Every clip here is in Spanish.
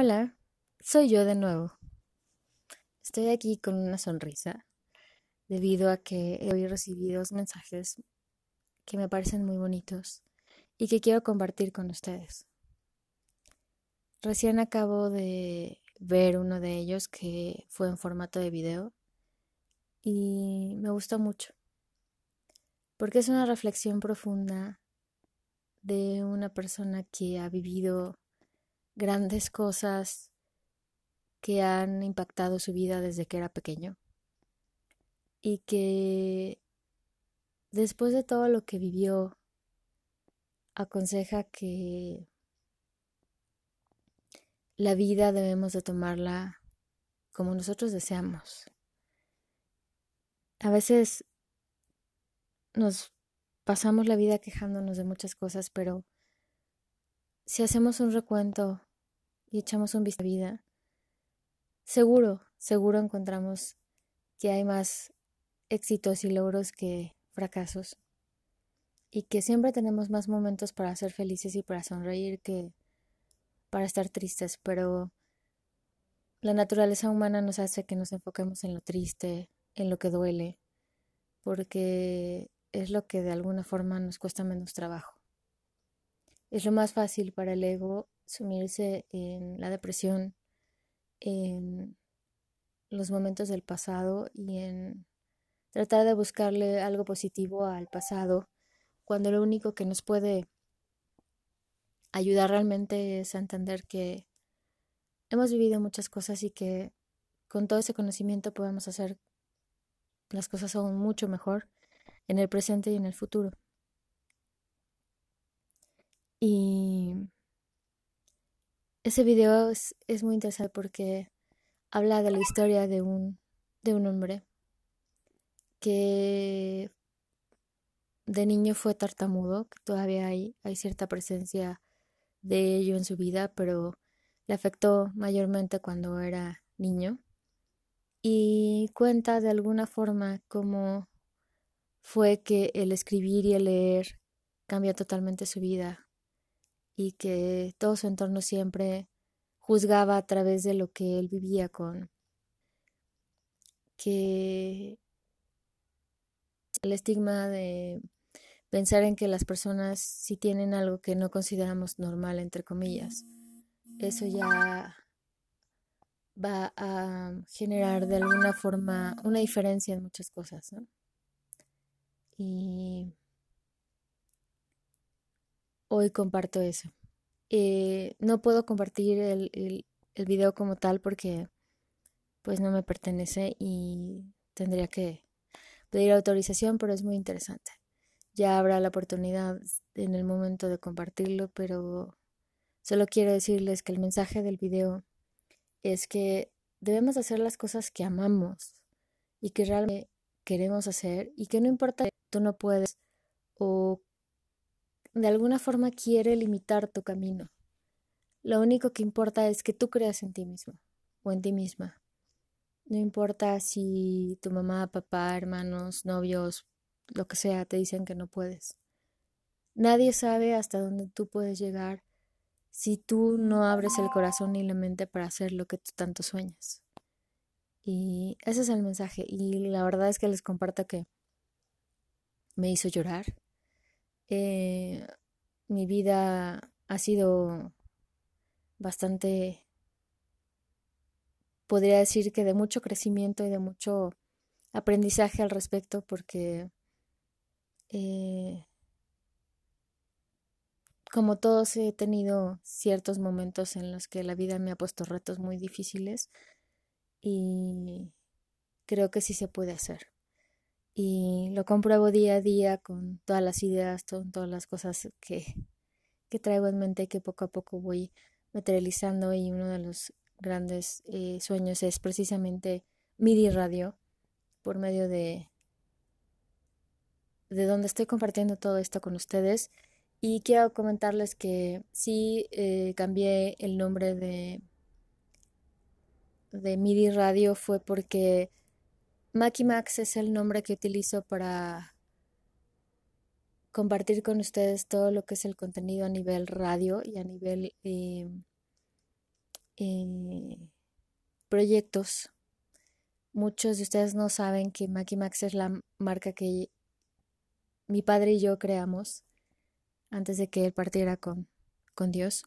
Hola, soy yo de nuevo. Estoy aquí con una sonrisa debido a que he recibido mensajes que me parecen muy bonitos y que quiero compartir con ustedes. Recién acabo de ver uno de ellos que fue en formato de video y me gustó mucho porque es una reflexión profunda de una persona que ha vivido grandes cosas que han impactado su vida desde que era pequeño y que después de todo lo que vivió aconseja que la vida debemos de tomarla como nosotros deseamos. A veces nos pasamos la vida quejándonos de muchas cosas, pero si hacemos un recuento y echamos un vistazo a la vida, seguro, seguro encontramos que hay más éxitos y logros que fracasos y que siempre tenemos más momentos para ser felices y para sonreír que para estar tristes, pero la naturaleza humana nos hace que nos enfoquemos en lo triste, en lo que duele, porque es lo que de alguna forma nos cuesta menos trabajo. Es lo más fácil para el ego sumirse en la depresión, en los momentos del pasado y en tratar de buscarle algo positivo al pasado, cuando lo único que nos puede ayudar realmente es entender que hemos vivido muchas cosas y que con todo ese conocimiento podemos hacer las cosas aún mucho mejor en el presente y en el futuro. Y ese video es, muy interesante porque habla de la historia de un, de un hombre que de niño fue tartamudo, que todavía hay, hay cierta presencia de ello en su vida, pero le afectó mayormente cuando era niño. Y cuenta de alguna forma cómo fue que el escribir y el leer cambió totalmente su vida y que todo su entorno siempre juzgaba a través de lo que él vivía con que el estigma de pensar en que las personas si tienen algo que no consideramos normal entre comillas eso ya va a generar de alguna forma una diferencia en muchas cosas ¿no? y hoy comparto eso. Eh, no puedo compartir el, video como tal porque pues no me pertenece y tendría que pedir autorización, pero es muy interesante. Ya habrá la oportunidad en el momento de compartirlo, pero solo quiero decirles que el mensaje del video es que debemos hacer las cosas que amamos y que realmente queremos hacer y que no importa que tú no puedes o de alguna forma quiere limitar tu camino. Lo único que importa es que tú creas en ti mismo o en ti misma. No importa si tu mamá, papá, hermanos, novios, lo que sea, te dicen que no puedes. Nadie sabe hasta dónde tú puedes llegar si tú no abres el corazón y la mente para hacer lo que tú tanto sueñas. Y ese es el mensaje. Y la verdad es que les comparto que me hizo llorar eh, mi vida ha sido bastante, podría decir que de mucho crecimiento y de mucho aprendizaje al respecto porque eh, como todos he tenido ciertos momentos en los que la vida me ha puesto retos muy difíciles y creo que sí se puede hacer y lo compruebo día a día con todas las ideas, con todas las cosas que, que traigo en mente que poco a poco voy materializando y uno de los grandes eh, sueños es precisamente MIDI Radio por medio de de donde estoy compartiendo todo esto con ustedes. Y quiero comentarles que sí eh, cambié el nombre de de MIDI Radio fue porque Max es el nombre que utilizo para compartir con ustedes todo lo que es el contenido a nivel radio y a nivel em, eh, proyectos. Muchos de ustedes no saben que Mackie Max es la marca que mi padre y yo creamos antes de que él partiera con, con Dios.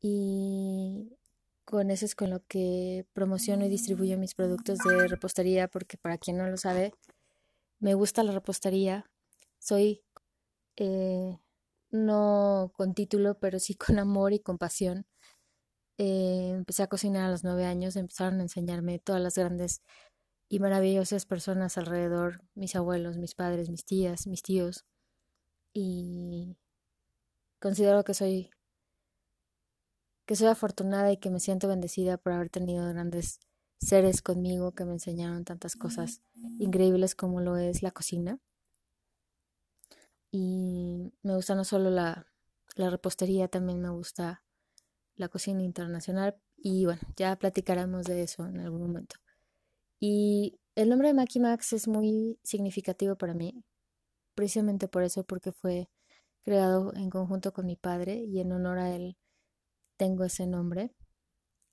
Y con eso es con lo que promociono y distribuyo mis productos de repostería, porque para quien no lo sabe, me gusta la repostería. Soy eh, no con título, pero sí con amor y con pasión. Eh, empecé a cocinar a los nueve años, empezaron a enseñarme todas las grandes y maravillosas personas alrededor, mis abuelos, mis padres, mis tías, mis tíos. Y considero que soy que soy afortunada y que me siento bendecida por haber tenido grandes seres conmigo que me enseñaron tantas cosas increíbles como lo es la cocina. Y me gusta no solo la, la repostería, también me gusta la cocina internacional. Y bueno, ya platicaremos de eso en algún momento. Y el nombre de Maki Max es muy significativo para mí, precisamente por eso, porque fue creado en conjunto con mi padre y en honor a él tengo ese nombre.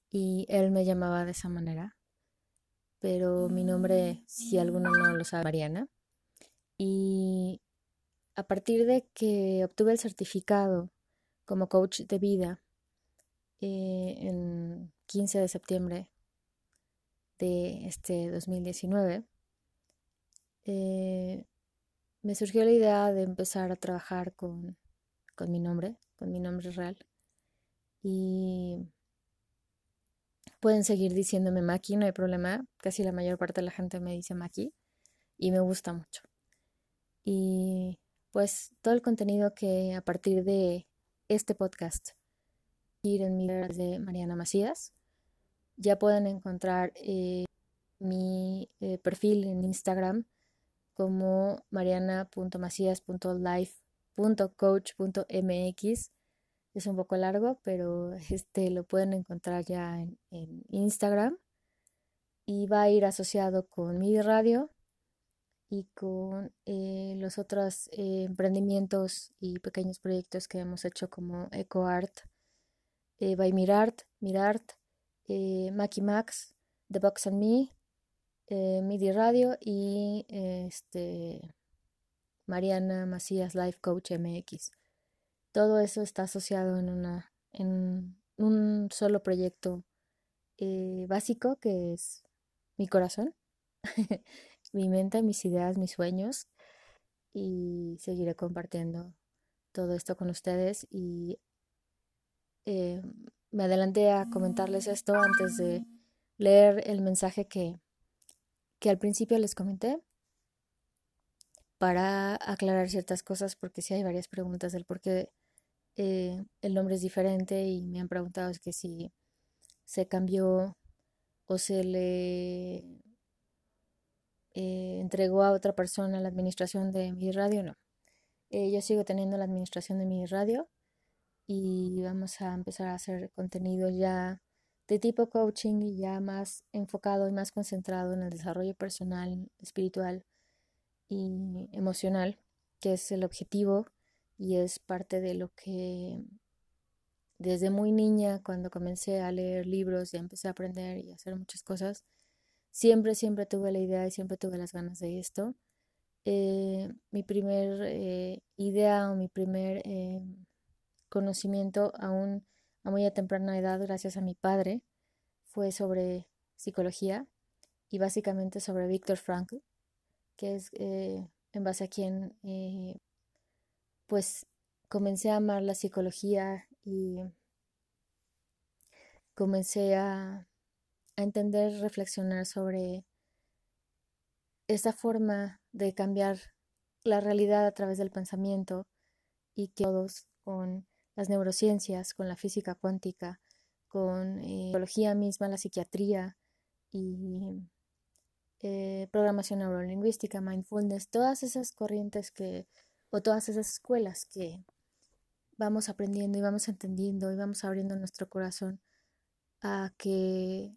Y él me llamaba de esa manera. Pero mi nombre, si alguno no lo sabe, Mariana. Y a partir de que obtuve el certificado como coach de vida eh, en 15 de septiembre de este 2019, eh, me surgió la idea de empezar a trabajar con, con mi nombre, con mi nombre real. Y pueden seguir diciéndome Maki, no hay problema. Casi la mayor parte de la gente me dice Maki y me gusta mucho. Y pues todo el contenido que a partir de este podcast ir en mi de Mariana Macías ya pueden encontrar eh, mi eh, perfil en Instagram como mariana.macías.life.coach.mx. Es un poco largo, pero este lo pueden encontrar ya en, Instagram. Y va a ir asociado con mi radio y con eh, los otros eh, emprendimientos y pequeños proyectos que hemos hecho como EcoArt, eh, by Mirart, Mirart, Maki Max, The Box and Me, MIDI Radio y este Mariana Macías Life Coach MX. Todo eso está asociado en una en un solo proyecto eh, básico que es mi corazón, mi mente, mis ideas, mis sueños y seguiré compartiendo todo esto con ustedes y eh, me adelanté a comentarles esto antes de leer el mensaje que, que al principio les comenté para aclarar ciertas cosas porque sí hay varias preguntas del por qué eh, el nombre es diferente y me han preguntado es que si se cambió o se le eh, entregó a otra persona la administración de mi radio, no. yo sigo teniendo la administración de mi radio y vamos a empezar a hacer contenido ya de tipo coaching y ya más enfocado y más concentrado en el desarrollo personal, espiritual y emocional, que es el objetivo y es parte de lo que desde muy niña, cuando comencé a leer libros y empecé a aprender y a hacer muchas cosas, siempre, siempre tuve la idea y siempre tuve las ganas de esto. Eh, mi primer eh, idea o mi primer eh, conocimiento aún a muy temprana edad gracias a mi padre fue sobre psicología y básicamente sobre Víctor Frankl, que es en base a quien pues comencé a amar la psicología y comencé a, entender, reflexionar sobre esta forma de cambiar la realidad a través del pensamiento y que todos con las neurociencias, con la física cuántica, con la eh, biología misma, la psiquiatría y eh, programación neurolingüística, mindfulness, todas esas corrientes que, o todas esas escuelas que vamos aprendiendo y vamos entendiendo y vamos abriendo nuestro corazón a que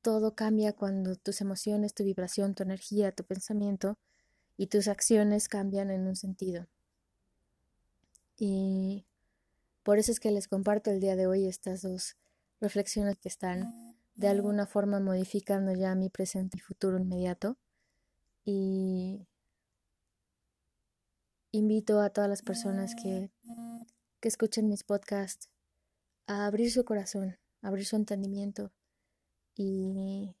todo cambia cuando tus emociones, tu vibración, tu energía, tu pensamiento y tus acciones cambian en un sentido. Y por eso es que les comparto el día de hoy estas dos reflexiones que están de alguna forma modificando ya mi presente y futuro inmediato. Y invito a todas las personas que, que escuchen mis podcasts a abrir su corazón, abrir su entendimiento y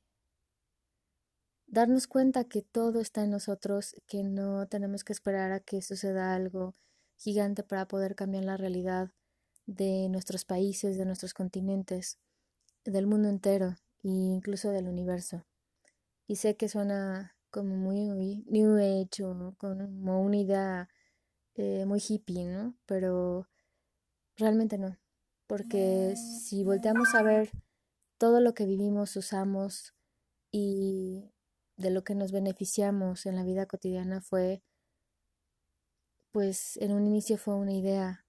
darnos cuenta que todo está en nosotros, que no tenemos que esperar a que suceda algo gigante para poder cambiar la realidad de nuestros países, de nuestros continentes, del mundo entero e incluso del universo. Y sé que suena como muy New Age o como una idea eh, muy hippie, ¿no? Pero realmente no, porque si volteamos a ver todo lo que vivimos, usamos y de lo que nos beneficiamos en la vida cotidiana fue, pues en un inicio fue una idea,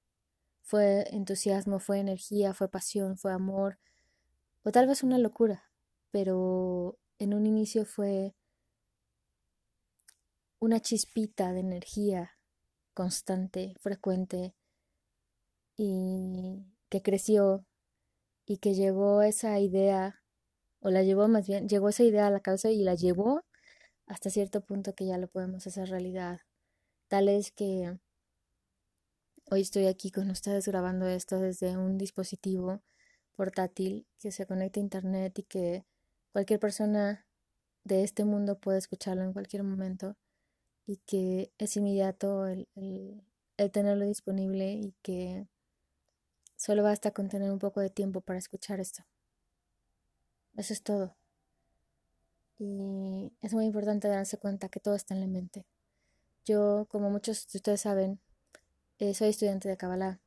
fue entusiasmo, fue energía, fue pasión, fue amor, o tal vez una locura, pero en un inicio fue una chispita de energía constante, frecuente, y que creció y que llevó esa idea o la llevó más bien, llegó esa idea a la cabeza y la llevó hasta cierto punto que ya lo podemos hacer realidad. Tal es que hoy estoy aquí con ustedes grabando esto desde un dispositivo portátil que se conecta a internet y que cualquier persona de este mundo puede escucharlo en cualquier momento y que es inmediato el, el tenerlo disponible y que solo basta con tener un poco de tiempo para escuchar esto. Eso es todo. Y es muy importante darse cuenta que todo está en la mente. Yo, como muchos de ustedes saben, eh, soy estudiante de Kabbalah.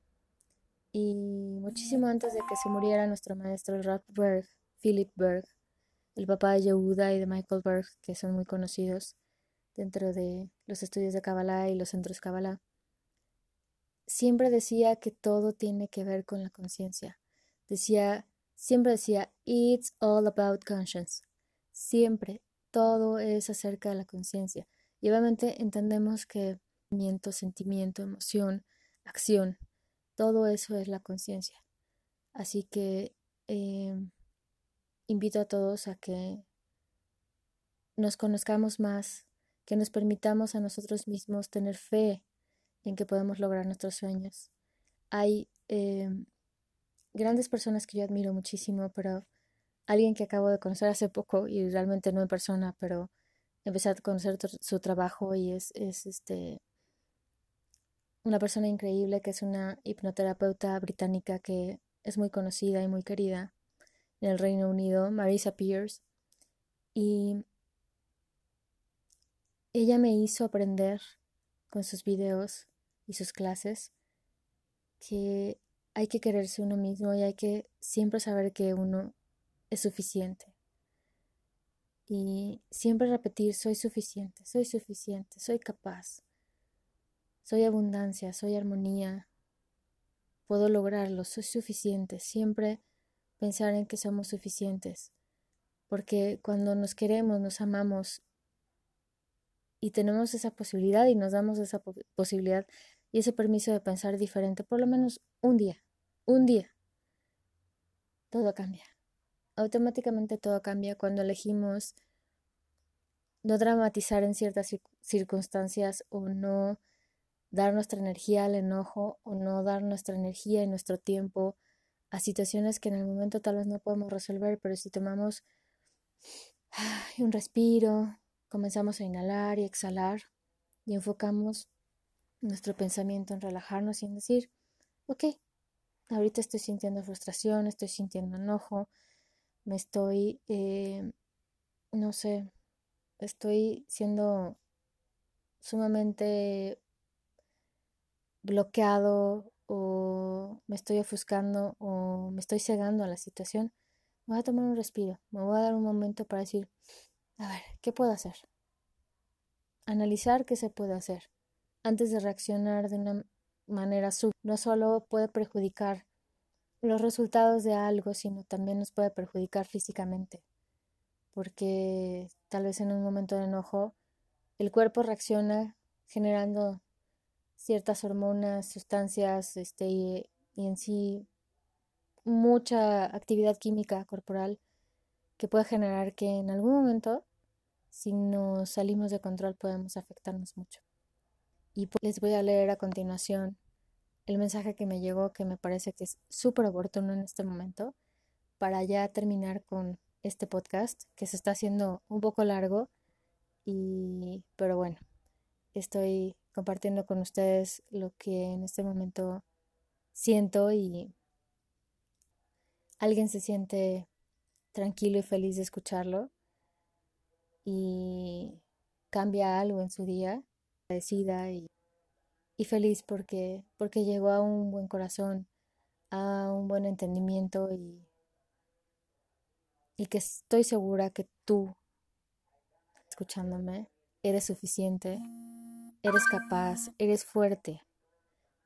Y muchísimo antes de que se muriera nuestro maestro Berg, Philip Berg, el papá de Yehuda y de Michael Berg, que son muy conocidos dentro de los estudios de Kabbalah y los centros Kabbalah, siempre decía que todo tiene que ver con la conciencia. Decía Siempre decía, It's all about conscience. Siempre, todo es acerca de la conciencia. Y obviamente entendemos que sentimiento, sentimiento, emoción, acción, todo eso es la conciencia. Así que em, invito a todos a que nos conozcamos más, que nos permitamos a nosotros mismos tener fe en que podemos lograr nuestros sueños. Hay em, grandes personas que yo admiro muchísimo, pero alguien que acabo de conocer hace poco y realmente no en persona, pero empecé a conocer su trabajo y es, es este una persona increíble que es una hipnoterapeuta británica que es muy conocida y muy querida en el Reino Unido, Marisa Pierce, y ella me hizo aprender con sus videos y sus clases que hay que quererse uno mismo y hay que siempre saber que uno es suficiente. Y siempre repetir, soy suficiente, soy suficiente, soy capaz, soy abundancia, soy armonía, puedo lograrlo, soy suficiente. Siempre pensar en que somos suficientes. Porque cuando nos queremos, nos amamos y tenemos esa posibilidad y nos damos esa posibilidad y ese permiso de pensar diferente, por lo menos un día, un día, todo cambia. Automáticamente todo cambia cuando elegimos no dramatizar en ciertas circunstancias o no dar nuestra energía al enojo o no dar nuestra energía y nuestro tiempo a situaciones que en el momento tal vez no podemos resolver, pero si tomamos un respiro, comenzamos a inhalar y exhalar y enfocamos nuestro pensamiento en relajarnos y en decir, ok, ahorita estoy sintiendo frustración, estoy sintiendo enojo, me estoy, eh, no sé, estoy siendo sumamente bloqueado o me estoy ofuscando o me estoy cegando a la situación, voy a tomar un respiro, me voy a dar un momento para decir, a ver, ¿qué puedo hacer? Analizar qué se puede hacer antes de reaccionar de una manera sub. No solo puede perjudicar los resultados de algo, sino también nos puede perjudicar físicamente, porque tal vez en un momento de enojo el cuerpo reacciona generando ciertas hormonas, sustancias, este, y, en sí mucha actividad química corporal que puede generar que en algún momento, si nos salimos de control, podemos afectarnos mucho. Y pues, les voy a leer a continuación el mensaje que me llegó, que me parece que es súper oportuno en este momento, para ya terminar con este podcast, que se está haciendo un poco largo, y, pero bueno, estoy compartiendo con ustedes lo que en este momento siento y alguien se siente tranquilo y feliz de escucharlo y cambia algo en su día, agradecida y, y feliz porque, porque llegó a un buen corazón, a un buen entendimiento y, y que estoy segura que tú, escuchándome, eres suficiente, eres capaz, eres fuerte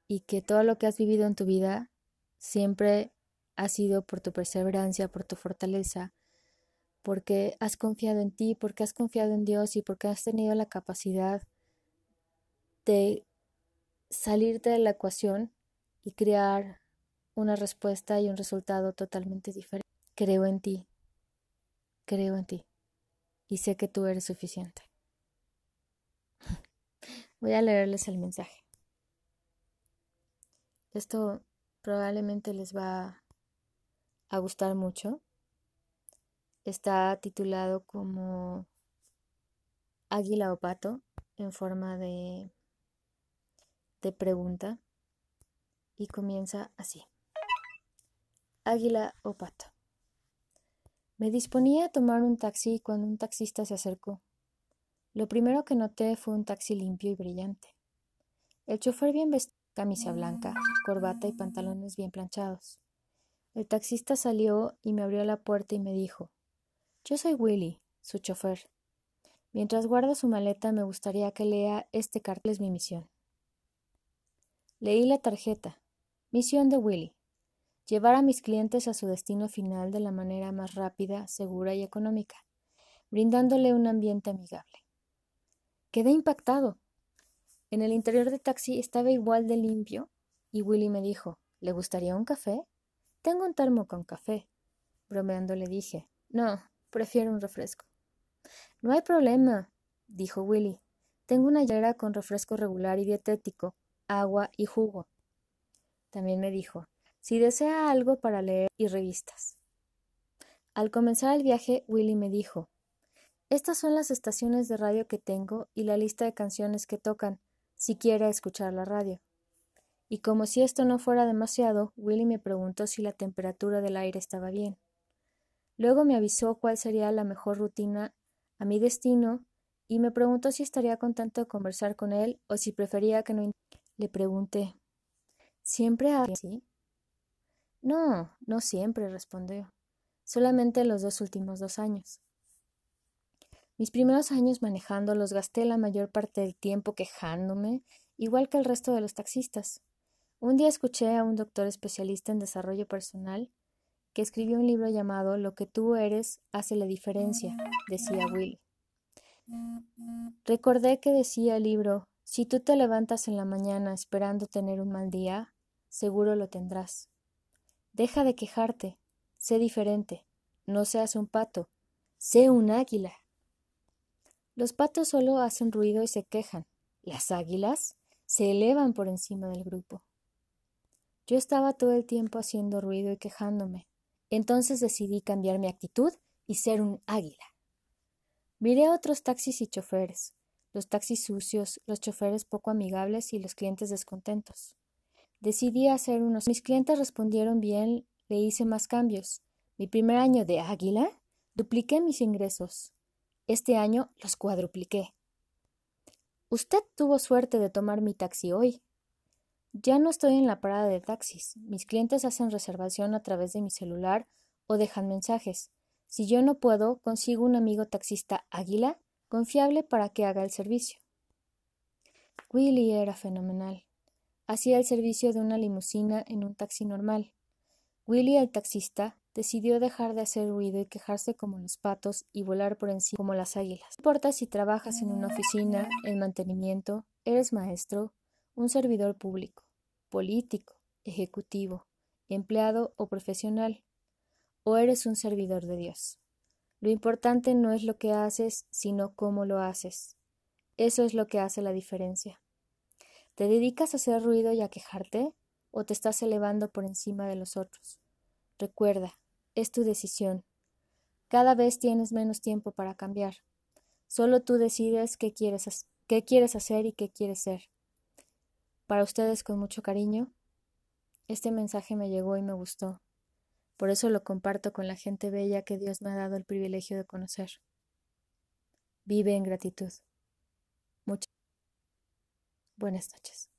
y que todo lo que has vivido en tu vida siempre ha sido por tu perseverancia, por tu fortaleza, porque has confiado en ti, porque has confiado en Dios y porque has tenido la capacidad de salirte de la ecuación y crear una respuesta y un resultado totalmente diferente. Creo en ti, creo en ti y sé que tú eres suficiente. Voy a leerles el mensaje. Esto probablemente les va a gustar mucho. Está titulado como Águila o Pato en forma de, de pregunta y comienza así. Águila o Pato. Me disponía a tomar un taxi cuando un taxista se acercó. Lo primero que noté fue un taxi limpio y brillante. El chofer bien vestido, camisa blanca, corbata y pantalones bien planchados. El taxista salió y me abrió la puerta y me dijo Yo soy Willy, su chofer. Mientras guarda su maleta me gustaría que lea este cartel es mi misión. Leí la tarjeta. Misión de Willy. Llevar a mis clientes a su destino final de la manera más rápida, segura y económica, brindándole un ambiente amigable. Quedé impactado. En el interior del taxi estaba igual de limpio y Willy me dijo ¿Le gustaría un café? Tengo un termo con café. Bromeando le dije, no, prefiero un refresco. No hay problema, dijo Willy. Tengo una hielera con refresco regular y dietético, agua y jugo. También me dijo, si desea algo para leer y revistas. Al comenzar el viaje, Willy me dijo, estas son las estaciones de radio que tengo y la lista de canciones que tocan, si quiere escuchar la radio. Y como si esto no fuera demasiado, Willy me preguntó si la temperatura del aire estaba bien. Luego me avisó cuál sería la mejor rutina a mi destino y me preguntó si estaría contento de conversar con él o si prefería que no. Le pregunté, ¿siempre así? No, no siempre, respondió. Solamente los dos últimos dos años. Mis primeros años manejando los gasté la mayor parte del tiempo quejándome, igual que el resto de los taxistas. Un día escuché a un doctor especialista en desarrollo personal que escribió un libro llamado Lo que tú eres hace la diferencia, decía Will. Recordé que decía el libro, si tú te levantas en la mañana esperando tener un mal día, seguro lo tendrás. Deja de quejarte, sé diferente, no seas un pato, sé un águila. Los patos solo hacen ruido y se quejan. Las águilas se elevan por encima del grupo. Yo estaba todo el tiempo haciendo ruido y quejándome. Entonces decidí cambiar mi actitud y ser un águila. Miré a otros taxis y choferes, los taxis sucios, los choferes poco amigables y los clientes descontentos. Decidí hacer unos. Mis clientes respondieron bien, le hice más cambios. Mi primer año de águila, dupliqué mis ingresos. Este año los cuadrupliqué. Usted tuvo suerte de tomar mi taxi hoy, ya no estoy en la parada de taxis. Mis clientes hacen reservación a través de mi celular o dejan mensajes. Si yo no puedo, consigo un amigo taxista águila confiable para que haga el servicio. Willy era fenomenal. Hacía el servicio de una limusina en un taxi normal. Willy, el taxista, decidió dejar de hacer ruido y quejarse como los patos y volar por encima como las águilas. No importa si trabajas en una oficina, en mantenimiento, eres maestro, un servidor público político, ejecutivo, empleado o profesional, o eres un servidor de Dios. Lo importante no es lo que haces, sino cómo lo haces. Eso es lo que hace la diferencia. ¿Te dedicas a hacer ruido y a quejarte? ¿O te estás elevando por encima de los otros? Recuerda, es tu decisión. Cada vez tienes menos tiempo para cambiar. Solo tú decides qué quieres, qué quieres hacer y qué quieres ser. Para ustedes con mucho cariño, este mensaje me llegó y me gustó. Por eso lo comparto con la gente bella que Dios me ha dado el privilegio de conocer. Vive en gratitud. Muchas buenas noches.